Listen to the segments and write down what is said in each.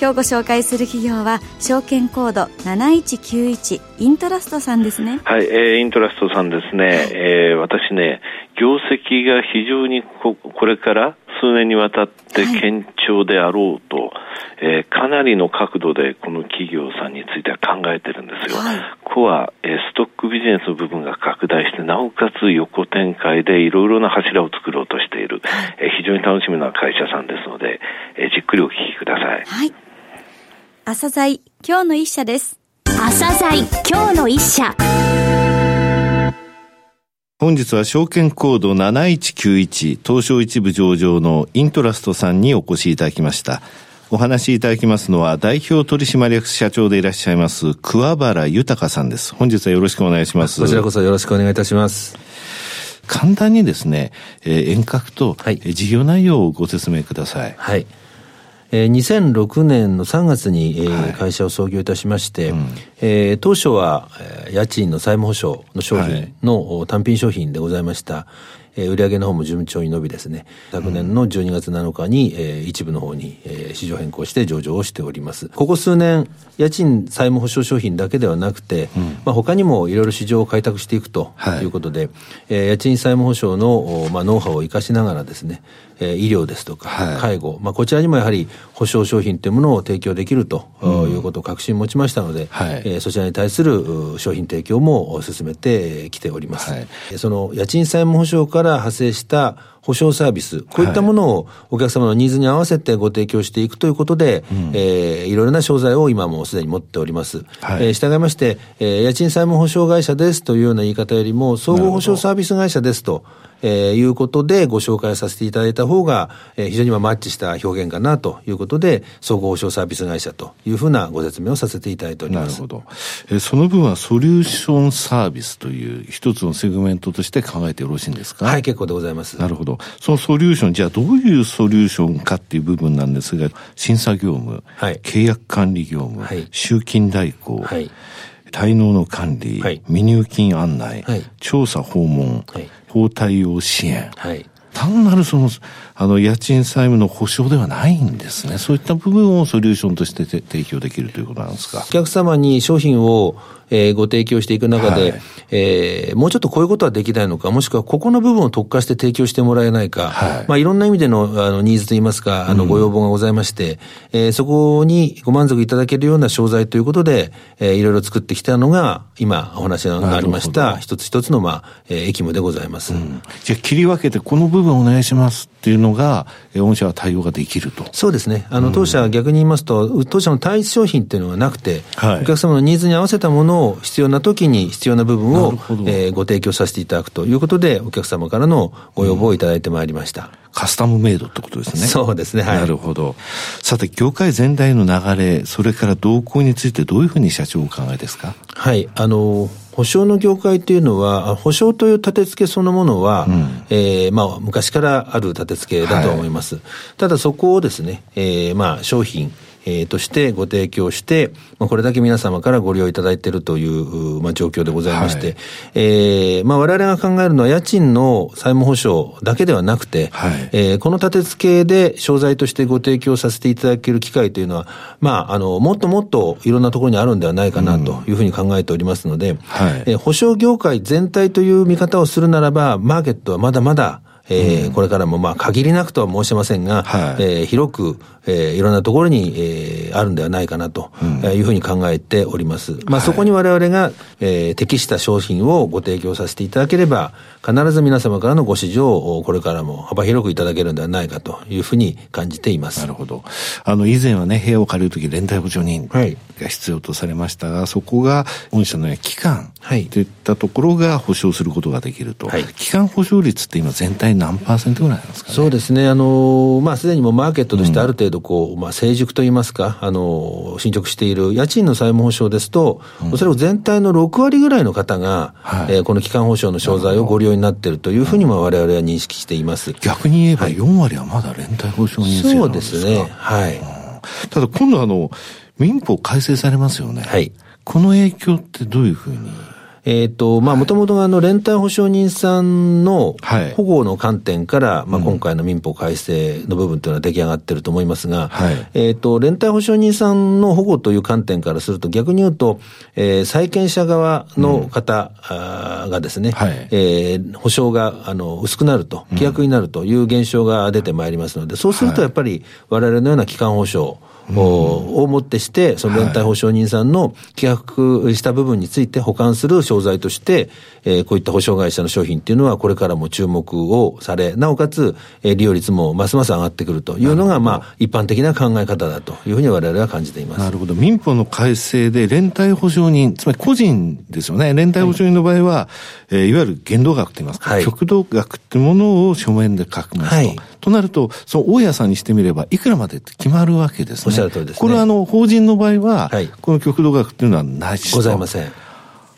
今日ご紹介する企業は証券コード7191イントラストさんですねはい、えー、イントラストさんですね、はい、えー、私ね業績が非常にここれから数年にわたって堅調であろうと、はい、えー、かなりの角度でこの企業さんについては考えてるんですよ。はい、コア、えー、ストックビジネスの部分が拡大して、なおかつ横展開でいろいろな柱を作ろうとしている、えー、非常に楽しみな会社さんですので、えー、じっくりお聞きください。はい。朝鮮今日の一社です。朝鮮今日の一社。本日は証券コード7191東証一部上場のイントラストさんにお越しいただきました。お話しいただきますのは代表取締役社長でいらっしゃいます桑原豊さんです。本日はよろしくお願いします。こちらこそよろしくお願いいたします。簡単にですね、えー、遠隔と、はい、事業内容をご説明ください。はい。えー、2006年の3月に、えー、会社を創業いたしまして、うん、えー、当初は、えー、家賃の債務保証の商品の、単品商品でございました。えー、売上の方も順調に伸びですね、昨年の12月7日に、えー、一部の方に、えー、市場変更して上場をしております。ここ数年、家賃債務保証商品だけではなくて、うん、まあ他にもいろいろ市場を開拓していくとい。うことで、はい、えー、家賃債務保証の、まあ、ノウハウを生かしながらですね、えー、医療ですとか、介護、まあ、こちらにもやはり保証商品というものを提供できるということを確信持ちましたので、はい、えー、そちらに対する商品提供も進めてきております。はい、その家賃債務保証からから派生した保証サービス、こういったものをお客様のニーズに合わせてご提供していくということで、はい、えー、いろいろな商材を今もすでに持っております。はい、えー、従いまして、えー、家賃債務保証会社ですというような言い方よりも、総合保証サービス会社ですと。えー、いうことでご紹介させていただいた方が、えー、非常にマッチした表現かなということで、総合保証サービス会社というふうなご説明をさせていただいております。なるほど。えー、その分はソリューションサービスという一つのセグメントとして考えてよろしいんですか？はい、結構でございます。なるほど。そのソリューション、じゃあどういうソリューションかっていう部分なんですが、審査業務、はい、契約管理業務、はい、集金代行、はい。滞納の管理、はい、未入金案内、はい、調査訪問、はい、法対応支援、はい、単なるその、あの、家賃債務の保証ではないんですね。そういった部分をソリューションとして提供できるということなんですか？お客様に商品をえー、ご提供していく中で、はい、えー、もうちょっとこういうことはできないのか、もしくはここの部分を特化して提供してもらえないか、はい。まあ、いろんな意味でのあのニーズといいますか、あのご要望がございまして、うん、えー、そこにご満足いただけるような商材ということで、えー、いろいろ作ってきたのが、今お話がありました、一つ一つの、まあ、えー、駅務でございます。うん、じゃあ切り分けて、この部分お願いしますっていうのが、御社は対応ができると。そうですね。あの、当社は逆に言いますと、当社の単一商品っていうのがなくて、はい、お客様のニーズに合わせたものを必要な時に必要な部分を、えー、ご提供させていただくということで、お客様からのご要望をいただいてまいりました。うん、カスタムメイドってことですね。そうですね、はい。なるほど。さて、業界全体の流れ、それから動向についてどういうふうに社長お考えですか？はい、あの、保証の業界っていうのは、保証という立て付けそのものは、うん、えー、まあ、昔からある立て付けだと思います。はい、ただそこをですね、えー、まあ、商品、えー、としてご提供して、まあ、これだけ皆様からご利用いただいているという、まあ、状況でございまして、はい、えー、まあ、我々が考えるのは家賃の債務保証だけではなくて、はい、えー、この立て付けで商材としてご提供させていただける機会というのは、まあ、あの、もっともっといろんなところにあるんではないかなというふうに考えておりますので、うんはい、えー、保証業界全体という見方をするならば、マーケットはまだまだえー、うん、これからもまあ限りなくとは申しませんが、はい、えー、広く、えー、いろんなところに、えー、あるんではないかなというふうに考えております。うん、まあ、そこに我々が、えー、適した商品をご提供させていただければ、必ず皆様からのご指示をこれからも幅広くいただけるんではないかというふうに感じています。なるほど。あの、以前はね、部屋を借りるとき連帯保証人が必要とされましたが、はい、そこが、御社の期間といったところが保証することができると。はい、期間保証率って今全体何パーセントぐらいなんですか、ね、そうですね。あの、まあ、すでにもマーケットとしてある程度、こう、うん、まあ、成熟といいますか、あの、進捗している家賃の債務保証ですと、うん、おそらく全体の6割ぐらいの方が、はい、えー、この基幹保証の商材をご利用になっているというふうにも我々は認識しています。逆に言えば4割はまだ連帯保証人制なんですか？そうですね。はい。ただ今度あの、民法改正されますよね。はい。この影響ってどういうふうに？えっ、ー、と、まあ、もともとあの、連帯保証人さんの保護の観点から、はい、まあ、今回の民法改正の部分というのは出来上がってると思いますが、はい、えっ、と、連帯保証人さんの保護という観点からすると、逆に言うと、えー、債権者側の方、がですね、はい、えー、保証が、あの、薄くなると、規約になるという現象が出てまいりますので、そうするとやっぱり、我々のような機関保証、をもってして、その連帯保証人さんの規約した部分について保管する商材として、えー、こういった保証会社の商品っていうのは、これからも注目をされ、なおかつ、えー、利用率もますます上がってくるというのが、まあ、一般的な考え方だというふうに我々は感じています。なるほど。民法の改正で連帯保証人、つまり個人ですよね。連帯保証人の場合は、はい、えー、いわゆる限度額といいますか、はい、極度額っていうものを書面で書きますと。はい、となると、その大家さんにしてみれば、いくらまでって決まるわけですね。おっしゃる通りです、ね、これはあの、法人の場合は、はい、この極度額っていうのはないございません。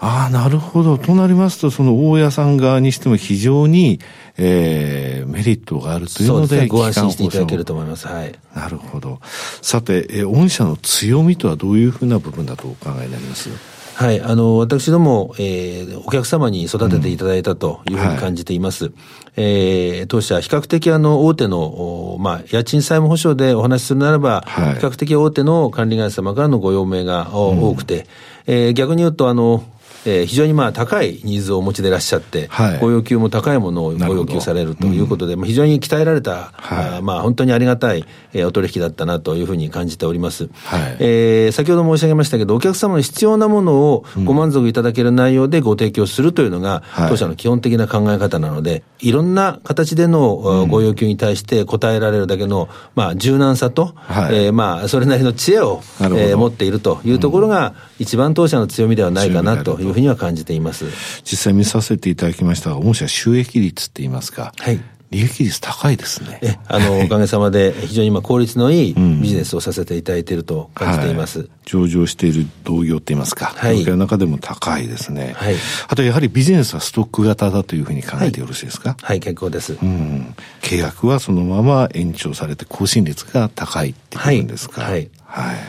ああ、なるほど。となりますと、その大家さん側にしても非常に、えー、メリットがあるというので、でね、ご安心していただけると思います。はい。なるほど。さて、えー、御社の強みとはどういうふうな部分だとお考えになります？はい、あの、私ども、えー、お客様に育てていただいたというふうに感じています。うんはい、えー、当社、比較的あの、大手の、まあ、家賃債務保証でお話しするならば、はい、比較的大手の管理会社様からのご用命が多くて、うん、えー、逆に言うと、あの、えー、非常にまあ高いニーズをお持ちでいらっしゃって、はい、ご要求も高いものをご要求されるということで、うん、非常に鍛えられた、はい、あまあ本当にありがたい、えー、お取引だったなというふうに感じております。はい、えー、先ほど申し上げましたけど、お客様の必要なものをご満足いただける内容でご提供するというのが、当社の基本的な考え方なので、いろんな形でのご要求に対して答えられるだけの、まあ、柔軟さと、はい、えー、まあ、それなりの知恵を、えー、持っているというところが、一番当社の強みではないかなというふうには感じています。実際見させていただきましたが、御社収益率って言いますか。はい。利益率高いですね。え、あの、おかげさまで非常に今効率のいいビジネスをさせていただいていると感じています。はい、上場している同業って言いますか。はい。の中でも高いですね。はい。あとやはりビジネスはストック型だというふうに考えてよろしいですか、はい、はい、結構です。うん。契約はそのまま延長されて更新率が高いっていうんですか？はい。はい、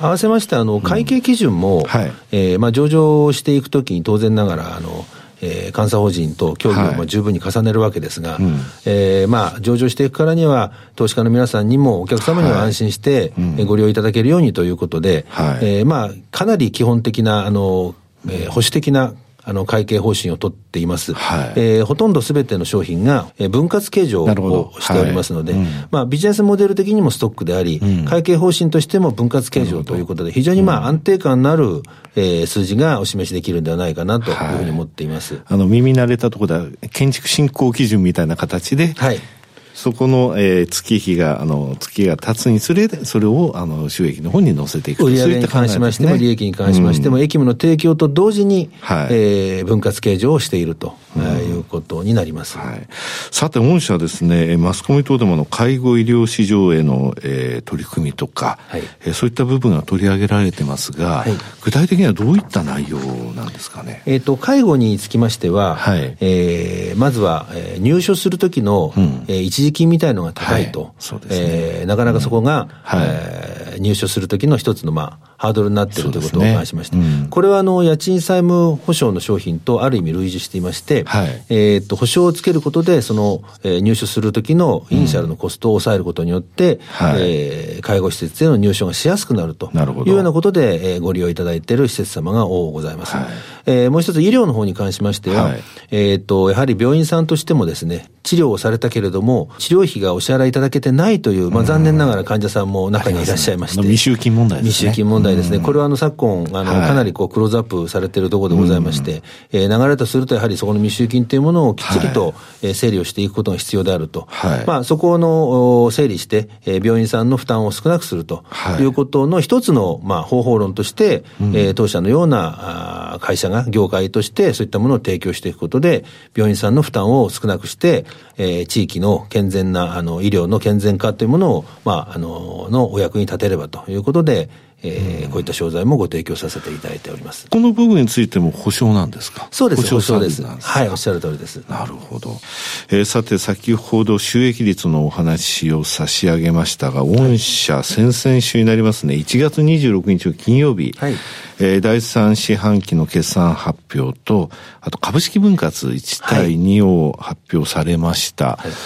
合わせまして、あの、会計基準も、うん、はい、えー、まあ、上場していくときに当然ながら、あの、えー、監査法人と協議をまあ十分に重ねるわけですが、はいうん、えー、まあ、上場していくからには、投資家の皆さんにもお客様には安心して、ご利用いただけるようにということで、はい、えー、まあ、かなり基本的な、あの、えー、保守的なあの、会計方針を取っています。はい、えー、ほとんどすべての商品が、えー、分割計上をしておりますので、はい。うん、まあ、ビジネスモデル的にもストックであり、うん、会計方針としても分割計上ということで、非常にまあ、安定感のある、えー、数字がお示しできるんではないかなというふうに思っています。はい、あの、耳慣れたところでは、建築振興基準みたいな形で、はい。そこの、えー、月日が、あの、月が経つにつれて、それを、あの、収益の方に乗せていく売上に関しましても、利益に関しましても、うん、駅務の提供と同時に、はい、えー、分割計上をしていると、うん、いうことになります。はい。さて、御社ですね、マスコミ等でもの介護医療市場への、えー、取り組みとか、はい、えー、そういった部分が取り上げられてますが、はい、具体的にはどういった内容なんですかね？えっ、と、介護につきましては、はい、えー、まずは、えー、入所するときの、うん、えー、一時金みたいのが高いと、はい、ね、えー、なかなかそこが、うんはい、えー、入所するときの一つの、まあ、ハードルになっているということをお話しました。ねうん、これはあの家賃債務保証の商品とある意味類似していまして、はい、えっと保証をつけることでその、えー、入所する時のイニシャルのコストを抑えることによって、うん、えー、介護施設への入所がしやすくなるというようなことで、えー、ご利用いただいている施設様が多ございます。はい、えー、もう一つ医療の方に関しましては、はい、えっとやはり病院さんとしてもですね治療をされたけれども治療費がお支払いいただけてないという、まあ、残念ながら患者さんも中にいらっしゃいまして、未収金問題ですね。未収金問題題ですね、これはあの昨今、あの、かなりこうクローズアップされているところでございまして、え流れとすると、やはりそこの未収金というものをきっちりと、え整理をしていくことが必要であると、まあ、そこの整理して、え病院さんの負担を少なくするとい。うことの一つの、まあ、方法論として、え当社のような会社が、業界としてそういったものを提供していくことで、病院さんの負担を少なくして、えー、地域の健全な、あの、医療の健全化というものを、まあ、あの、のお役に立てればということで、えー、こういった商材もご提供させていただいております。この部分についても保証なんですか？そうです、保証です。はい、おっしゃる通りです。なるほど。えー、さて、先ほど収益率のお話を差し上げましたが、御社、先々週になりますね、1月26日の金曜日、はい、えー、第三四半期の決算発表と、あと株式分割1対2を発表されました。はいはい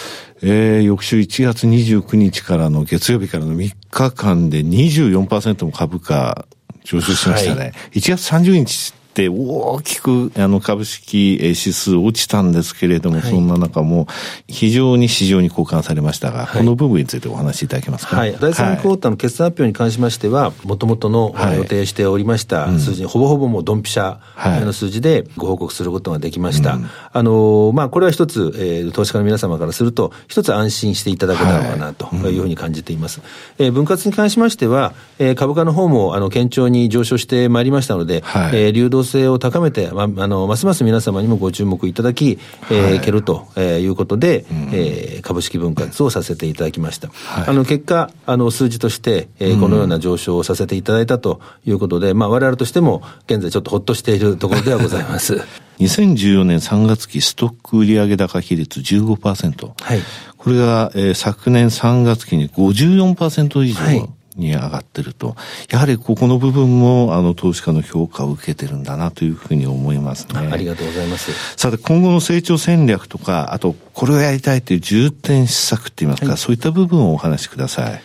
えー、翌週1月29日からの月曜日からの3日間で24%も株価上昇しましたね。はい、1月30日って大きくあの株式指数落ちたんですけれども、はい、そんな中も非常に市場に交換されましたが、はい、この部分についてお話しいただけますか？はい。第3クォーターの決算発表に関しましては、もともとの予定しておりました数字に、ほぼほぼもうドンピシャの数字でご報告することができました。あの、まあ、これは一つ、えー、投資家の皆様からすると、一つ安心していただけたのかなというふうに感じています。えー、分割に関しましては、えー、株価の方も、あの、堅調に上昇してまいりましたので、はい、えー、流動性を高めて、まあ、あの、ますます皆様にもご注目いただき、えー、いけるということで、うん、えー、株式分割をさせていただきました。はい、あの、結果、あの、数字として、えー、このような上昇をさせていただいたということで、うん、まあ、我々としても、現在ちょっとほっとしているところではございます。2014年3月期ストック売上高比率15%。はい。これが、えー、昨年3月期に54%以上。はいに上がってると。やはりここの部分も、あの、投資家の評価を受けてるんだなというふうに思いますね。ありがとうございます。さて、今後の成長戦略とか、あと、これをやりたいという重点施策って言いますか、はい、そういった部分をお話しください。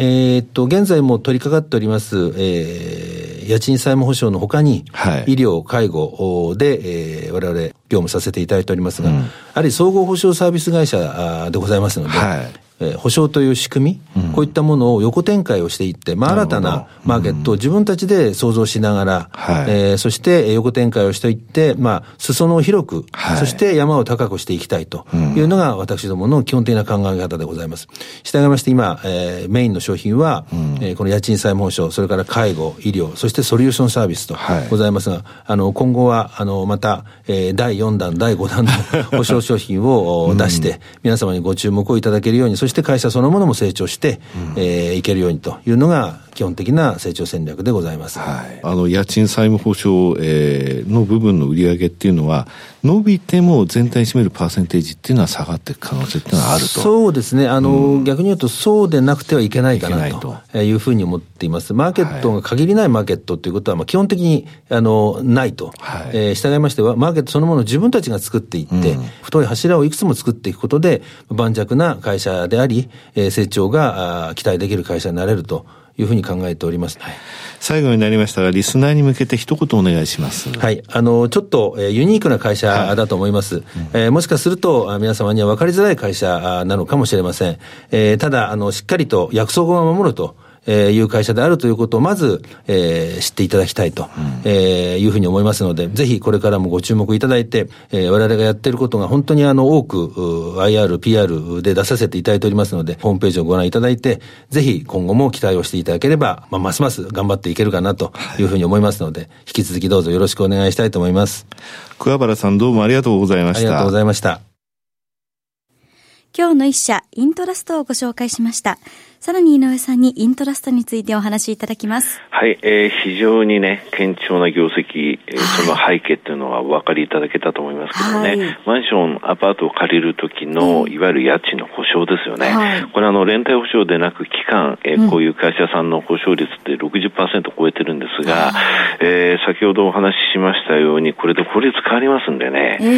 えっと、現在も取り掛かっております、えー、家賃債務保証のほかに、はい、医療、介護で、えー、我々業務させていただいておりますが、うん、やはり総合保証サービス会社でございますので、はいえー、保証という仕組み、うん、こういったものを横展開をしていって、まあ、新たなマーケットを自分たちで創造しながら、はい、えー、そして横展開をしていって、まあ、裾野を広く、はい、そして山を高くしていきたいというのが、私どもの基本的な考え方でございます。従いまして今、えー、メインの商品は、うん、えー、この家賃債務保証、それから介護、医療、そしてソリューションサービスとございますが、はい、あの、今後は、あの、また、えー、第4弾、第5弾の保証商品を出して、皆様にご注目をいただけるように、そして会社そのものも成長して、うん、えー、いけるようにというのが、基本的な成長戦略でございます。はい。あの、家賃債務保証、えー、の部分の売り上げっていうのは、伸びても全体に占めるパーセンテージっていうのは下がっていく可能性っていうのはあると。そうですね。あの、うん、逆に言うとそうでなくてはいけないかなというふうに思っています。マーケットが限りないマーケットということは、まあ基本的に、あの、ないと。はい、えー、従いましては、マーケットそのものを自分たちが作っていって、うん、太い柱をいくつも作っていくことで、盤石な会社であり、えー、成長が期待できる会社になれると。いうふうに考えております。はい、最後になりましたが、リスナーに向けて一言お願いします。はい。あの、ちょっと、えー、ユニークな会社だと思います。はい、えー、もしかすると、皆様には分かりづらい会社なのかもしれません。えー、ただ、あの、しっかりと約束を守ると。えー、いう会社であるということをまず、えー、知っていただきたいと、うん、えー、いうふうに思いますので、ぜひこれからもご注目いただいて、えー、我々がやっていることが本当にあの多く IR、PR で出させていただいておりますので、ホームページをご覧いただいて、ぜひ今後も期待をしていただければ、まあ、ますます頑張っていけるかなというふうに思いますので、はい、引き続きどうぞよろしくお願いしたいと思います。桑原さんどうもありがとうございました。ありがとうございました。今日の一社、イントラストをご紹介しました。さらに井上さんにイントラストについてお話しいただきます。はい、えー、非常にね、堅調な業績、えー、その背景っていうのはお分かりいただけたと思いますけどね、はい、マンション、アパートを借りる時の、いわゆる家賃の保証ですよね。はい、これあの、連帯保証でなく期間、えー、こういう会社さんの保証率って60%超えてるんですが、えー、先ほどお話ししましたように、これで法律変わりますんでね、えー、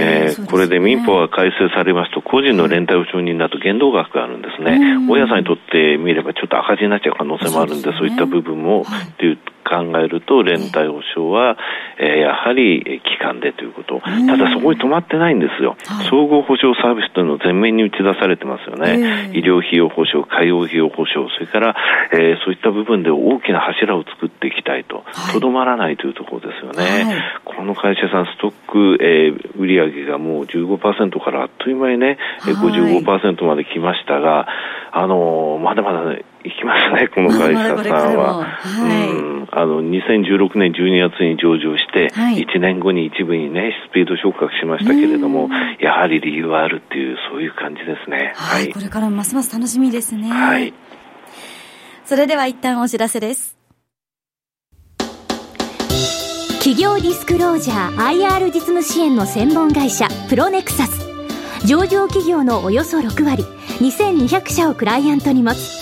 えーね、これで民法が改正されますと、個人の連帯保証人だと限度額があるんですね。大家さんにとってみればちょっと赤字になっちゃう可能性もあるんで、そう、ね,、いった部分も、はい、っていう考えると、連帯保証は、えー、やはり期間でということ。ただそこに止まってないんですよ。はい、総合保障サービスというのを前面に打ち出されてますよね。医療費用保障、介護費用保障、それから、えー、そういった部分で大きな柱を作っていきたいと。と、ど、まらないというところですよね。はい、この会社さん、ストック、えー、売上がもう15%からあっという間にね、はい、55%まで来ましたが、あのー、まだまだ、ね、いきますね、この会社さんは。はい、うんあの、2016年12月に上場して、はい、1年後に一部にね、スピード昇格しましたけれども、やはり理由はあるっていう、そういう感じですね。はい。はい、これからますます楽しみですね。はい。それでは一旦お知らせです。企業ディスクロージャー IR 実務支援の専門会社プロネクサス上場企業のおよそ6割2200社をクライアントに持つ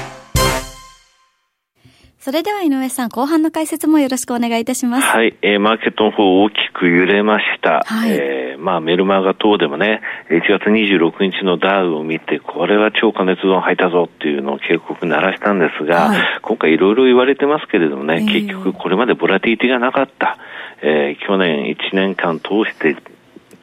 それでは井上さん、後半の解説もよろしくお願いいたします。はい、えー、マーケットの方大きく揺れました。はい、えー、まあメルマガ等でもね、1月26日のダウを見て、これは超過熱ゾーン入ったぞっていうのを警告鳴らしたんですが、はい、今回いろいろ言われてますけれどもね、えー、結局これまでボラティリティがなかった。えー、去年1年間通して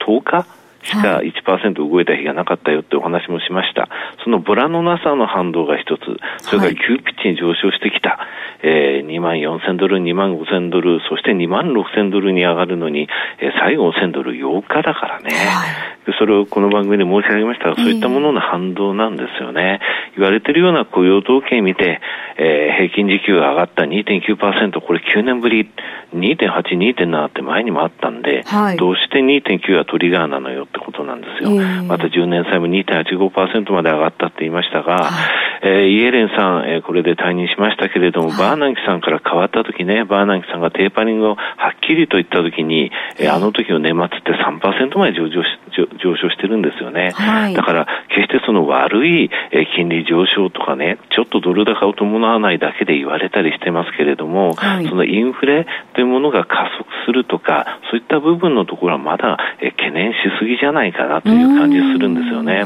10日？しか1%動いた日がなかったよってお話もしました。そのボラのなさの反動が一つ、それから急ピッチに上昇してきた、えー、2万4000ドル、2万5000ドル、そして2万6000ドルに上がるのに、えー、最後1000ドル8日だからね、はい、それをこの番組で申し上げました。が、そういったものの反動なんですよね。言われているような雇用統計見て、えー、平均時給が上がった2.9%、これ9年ぶり、2.8、2.7って前にもあったんで、はい、どうして2.9がトリガーなのよってことなんですよ。また10年債も2.85%まで上がったって言いましたが、えー、イエレンさん、えー、これで退任しましたけれども、バーナンキさんから変わった時ね、バーナンキさんがテーパリングをはっきりと言った時に、えー、あの時の年末って3%まで上場し上昇してるんですよね。はい、だから、決してその悪い、えー、金利上昇とかね、ちょっとドル高を伴わないだけで言われたりしてますけれども、はい、そのインフレというものが加速するとか、そういった部分のところはまだ、えー、懸念しすぎじゃないかなという感じするんですよね。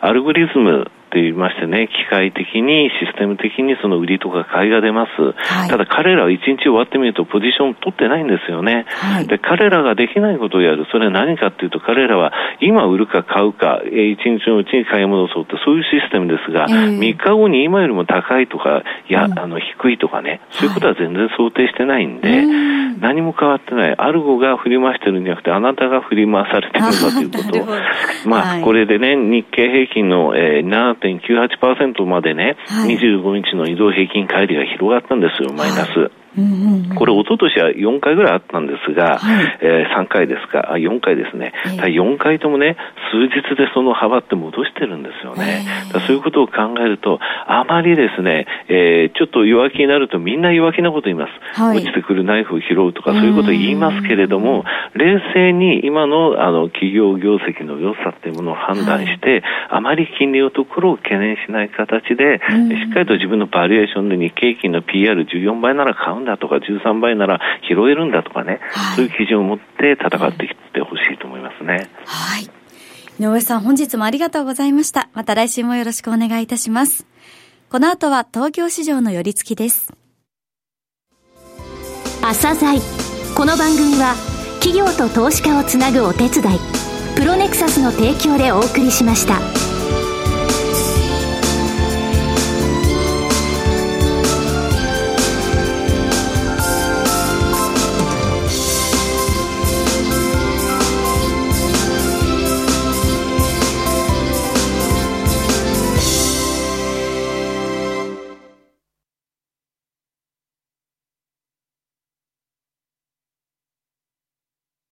アルゴリズムって言いましてね、機械的に、システム的にその売りとか買いが出ます。はい、ただ彼らは一日終わってみるとポジション取ってないんですよね。はい、で、彼らができないことをやる。それは何かっていうと、彼らは今売るか買うか、一日のうちに買い戻そうってそういうシステムですが、えー、3日後に今よりも高いとか、や、あの、低いとかね、そういうことは全然想定してないんで、何も変わってない。アルゴが振り回してるんじゃなくて、あなたが振り回されてるんだということ。まあ、これでね、日経平均の、えー、7.98%までね、はい、25日の移動平均乖離が広がったんですよ、マイナス。これ、一昨年は4回ぐらいあったんですが、はい、えー、3回ですか、あ4回ですね、えー、4回ともね、数日でその幅って戻してるんですよね。えー、そういうことを考えると、あまりですね、えー、ちょっと弱気になるとみんな弱気なこと言います。はい、落ちてくるナイフを拾うとか、そういうことを言いますけれども、冷静に今のあの企業業績の良さっていうものを判断して、はい、あまり金利のところを懸念しない形で、しっかりと自分のバリエーションで日経平均の PR14 倍なら買うんだとか、13倍なら拾えるんだとかね、はい、そういう基準を持って戦ってきてほしいと思いますね。はい。井上さん、本日もありがとうございました。また来週もよろしくお願いいたします。この後は東京市場の寄り付きです。朝鮮この番組は企業と投資家をつなぐお手伝いプロネクサスの提供でお送りしました。